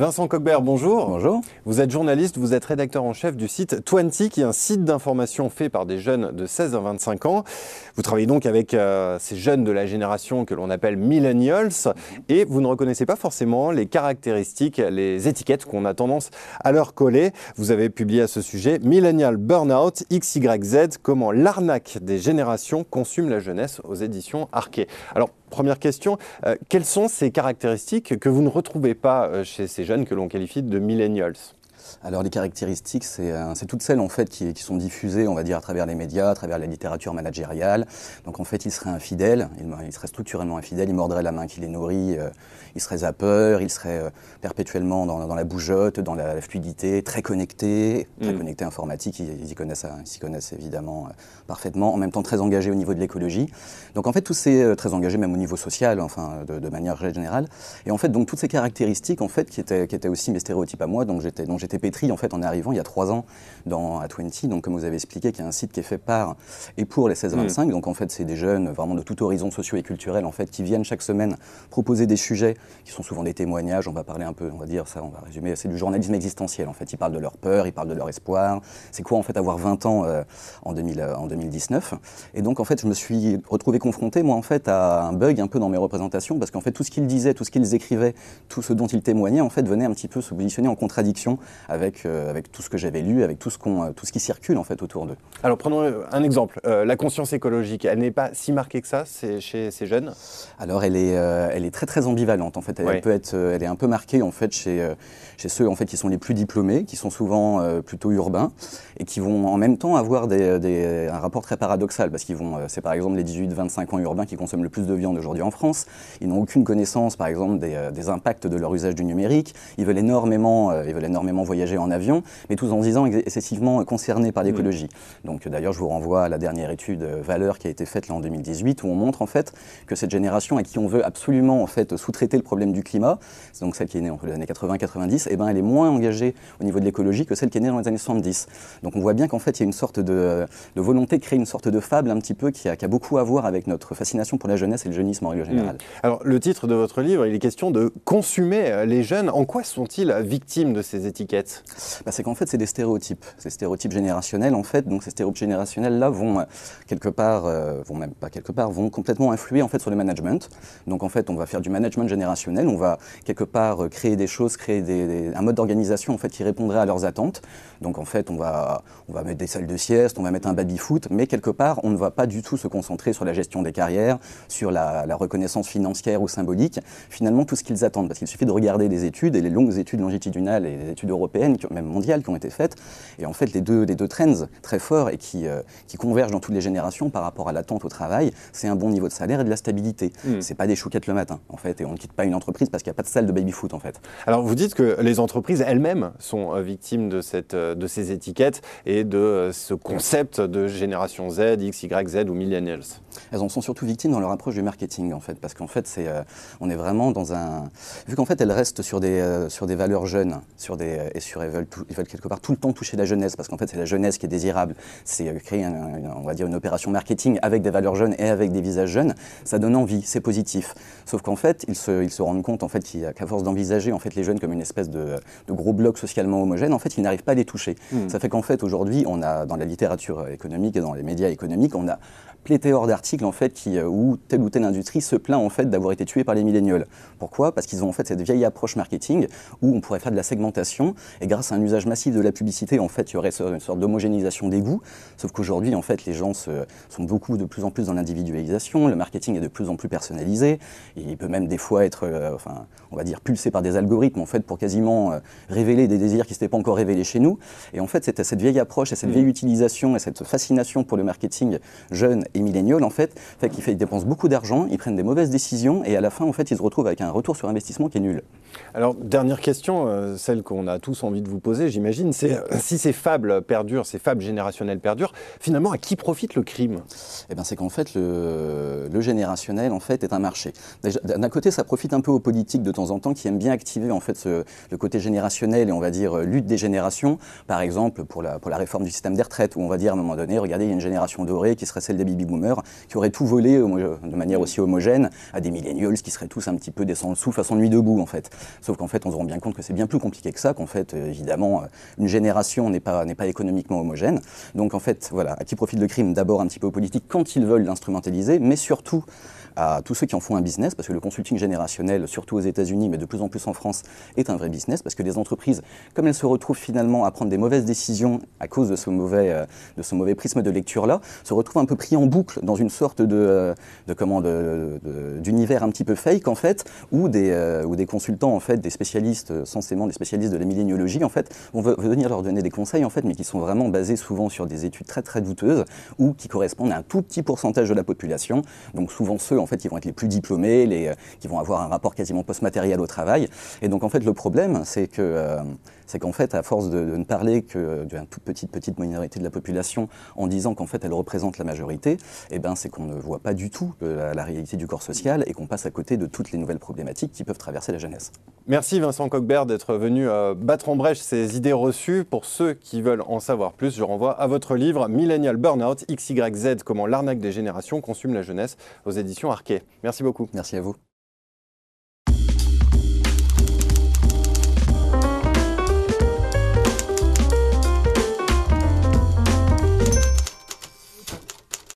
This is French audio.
Vincent Cogbert, bonjour. Bonjour. Vous êtes journaliste, vous êtes rédacteur en chef du site Twenty, qui est un site d'information fait par des jeunes de 16 à 25 ans. Vous travaillez donc avec euh, ces jeunes de la génération que l'on appelle millennials, et vous ne reconnaissez pas forcément les caractéristiques, les étiquettes qu'on a tendance à leur coller. Vous avez publié à ce sujet Millennial Burnout XYZ, comment l'arnaque des générations consume la jeunesse aux éditions Arquet. Alors, Première question, euh, quelles sont ces caractéristiques que vous ne retrouvez pas euh, chez ces jeunes que l'on qualifie de millennials? Alors les caractéristiques, euh, c'est toutes celles en fait qui, sont diffusées, on va dire, à travers les médias, à travers la littérature managériale. Donc en fait, il serait infidèle, il, serait structurellement infidèle, il mordrait la main qui les nourrit, euh, il serait zappeur, il serait euh, perpétuellement dans, la bougeotte, dans la, fluidité, très connecté, très mm. connecté informatique, ils, y connaissent, ils connaissent évidemment parfaitement, en même temps très engagé au niveau de l'écologie. Donc en fait, tous ces très engagés même au niveau social, enfin de, manière générale. Et en fait, donc toutes ces caractéristiques en fait qui étaient, qui étaient aussi mes stéréotypes à moi, donc j'étais, j'étais pétri en fait en arrivant il y a trois ans dans à 20, donc comme vous avez expliqué, qui est un site qui est fait par et pour les 16-25. Mm. Donc en fait, c'est des jeunes vraiment de tout horizon socio et culturel en fait qui viennent chaque semaine proposer des sujets qui sont souvent des témoignages. On va parler un peu, on va dire ça, on va résumer. C'est du journalisme existentiel en fait. Ils parlent de leur peur, ils parlent de leur espoir. C'est quoi en fait avoir 20 ans euh, en, 2000, en 2019 Et donc en fait, je me suis retrouvé confronté moi en fait à un bug un peu dans mes représentations parce qu'en fait tout ce qu'ils disaient, tout ce qu'ils écrivaient, tout ce dont ils témoignaient en fait venait un petit peu se positionner en contradiction avec, euh, avec tout ce que j'avais lu, avec tout ce, qu'on, euh, tout ce qui circule en fait autour d'eux. Alors prenons euh, un exemple. la conscience écologique, elle n'est pas si marquée que ça chez ces jeunes? Alors elle est, elle est très très ambivalente en fait. Elle, peut être, elle est un peu marquée en fait chez, chez ceux en fait qui sont les plus diplômés, qui sont souvent plutôt urbains et qui vont en même temps avoir des, des, un rapport très paradoxal parce qu'ils vont, c'est par exemple les 18-25 ans urbains qui consomment le plus de viande aujourd'hui en France. Ils n'ont aucune connaissance par exemple des, des, impacts de leur usage du numérique. Ils veulent énormément, ils veulent énormément voyager en avion, mais tous en disant excessivement concernés par l'écologie. Donc d'ailleurs, je vous renvoie à la dernière étude euh, Valeur qui a été faite là en 2018, où on montre en fait que cette génération à qui on veut absolument en fait sous-traiter le problème du climat, c'est donc celle qui est née entre les années 80-90, et eh ben elle est moins engagée au niveau de l'écologie que celle qui est née dans les années 70. Donc on voit bien qu'en fait il y a une sorte de, volonté de créer une sorte de fable un petit peu qui a, qui a, beaucoup à voir avec notre fascination pour la jeunesse et le jeunisme en règle générale. Alors le titre de votre livre, il est question de consumer euh, les jeunes. En quoi sont-ils victimes de ces étiquettes? Bah, C'est qu'en fait c'est des stéréotypes, ces stéréotypes générationnels en fait. Donc ces stéréotypes générationnels là vont euh, quelque part, euh, vont même pas quelque part, vont complètement influer en fait sur le management. Donc en fait, on va faire du management générationnel, on va quelque part euh, créer des choses, créer des, un mode d'organisation en fait qui répondrait à leurs attentes. Donc en fait, on va, on va mettre des salles de sieste, on va mettre un baby-foot, mais quelque part, on ne va pas du tout se concentrer sur la gestion des carrières, sur la, la reconnaissance financière ou symbolique. Finalement, tout ce qu'ils attendent, parce qu'il suffit de regarder des études et les longues études longitudinales et les études européennes, même mondiales, qui ont été faites, et en fait, les deux, les deux trends très forts et qui, euh, qui convergent dans toutes les générations par rapport à l'attente au travail, c'est un bon niveau de salaire et de la stabilité. Mm. C'est pas des chouquettes le matin, en fait, et on ne quitte pas une entreprise parce qu'il n'y a pas de salle de baby-foot, en fait. Alors, vous dites que les entreprises elles-mêmes sont euh, victimes de, cette, euh, de ces étiquettes et de ce concept de génération Z, X, Y, Z ou millennials. Elles en sont surtout victimes dans leur approche du marketing, en fait, parce qu'en fait, c'est, on est vraiment dans un... Vu qu'en fait, elles restent sur des, sur des valeurs jeunes, sur des, sur, elles veulent, ils veulent quelque part tout le temps toucher la jeunesse, parce qu'en fait, c'est la jeunesse qui est désirable. C'est euh, créer, on va dire, une opération marketing avec des valeurs jeunes et avec des visages jeunes. Ça donne envie, c'est positif. Sauf qu'en fait, ils se, ils se rendent compte en fait qu'à force d'envisager en fait les jeunes comme une espèce de, de gros bloc socialement homogène, en fait, ils n'arrivent pas à les toucher. Hmm. Ça fait qu'en fait, aujourd'hui, on a dans la littérature économique et dans les médias économiques, on a pléthore d'articles en fait qui, euh, où telle ou telle industrie se plaint en fait d'avoir été tuée par les millénials. Pourquoi? Parce qu'ils ont en fait cette vieille approche marketing où on pourrait faire de la segmentation et grâce à un usage massif de la publicité en fait il y aurait une sorte d'homogénéisation des goûts. Sauf qu'aujourd'hui en fait les gens se, sont beaucoup de plus en plus dans l'individualisation, le marketing est de plus en plus personnalisé, et il peut même des fois être, euh, enfin on va dire pulsé par des algorithmes en fait pour quasiment euh, révéler des désirs qui s'étaient pas encore révélés chez nous. Et en fait c'était cette vieille approche et cette mmh. vieille utilisation et cette fascination pour le marketing jeune et milléniaux, en fait, fait qu'ils dépensent beaucoup d'argent, ils prennent des mauvaises décisions et à la fin, en fait, ils se retrouvent avec un retour sur investissement qui est nul. Alors, dernière question, euh, celle qu'on a tous tous envie de vous poser, j'imagine, c'est euh, si ces fables perdurent, ces fables générationnelles perdurent, finalement, à qui profite le crime? Eh bien, c'est qu'en fait, le, générationnel, en fait, est un marché. D'un côté, ça profite un peu aux politiques de temps en temps qui aiment bien activer, en fait, le côté générationnel et, on va dire, lutte des générations. Par exemple, pour la, réforme du système des retraites, où on va dire, à un moment donné, regardez, il y a une génération dorée qui serait celle des baby-boomers, qui aurait tout volé de manière aussi homogène à des millennials qui seraient tous un petit peu descendus sous façon nuit debout, en fait. Sauf qu'en fait, on se rend bien compte que c'est bien plus compliqué que ça, qu'en fait, euh, évidemment, euh, une génération n'est pas, pas économiquement homogène. Donc, en fait, voilà, à qui profite le crime? D'abord un petit peu aux politiques quand ils veulent l'instrumentaliser, mais surtout à tous ceux qui en font un business, parce que le consulting générationnel, surtout aux États-Unis, mais de plus en plus en France, est un vrai business, parce que les entreprises, comme elles se retrouvent finalement à prendre des mauvaises décisions à cause de ce mauvais, euh, de ce mauvais prisme de lecture-là, se retrouvent un peu pris en boucle dans une sorte de, euh, de d'univers un petit peu fake en fait, où des, des consultants en fait, des spécialistes, censément des spécialistes de la en fait, vont venir leur donner des conseils en fait, mais qui sont vraiment basés souvent sur des études très très douteuses ou qui correspondent à un tout petit pourcentage de la population, donc souvent ceux en fait qui vont être les plus diplômés, les, euh, qui vont avoir un rapport quasiment post-matériel au travail. Et donc en fait le problème, c'est que euh, c'est qu'en fait, à force de, ne parler que d'une toute petite petite minorité de la population, en disant qu'en fait elle représente la majorité, eh ben c'est qu'on ne voit pas du tout la, la réalité du corps social et qu'on passe à côté de toutes les nouvelles problématiques qui peuvent traverser la jeunesse. Merci Vincent Coquebert d'être venu euh, battre en brèche ces idées reçues. Pour ceux qui veulent en savoir plus, je renvoie à votre livre Millennial Burnout XYZ comment l'arnaque des générations consume la jeunesse aux éditions Arquet. Merci beaucoup. Merci à vous.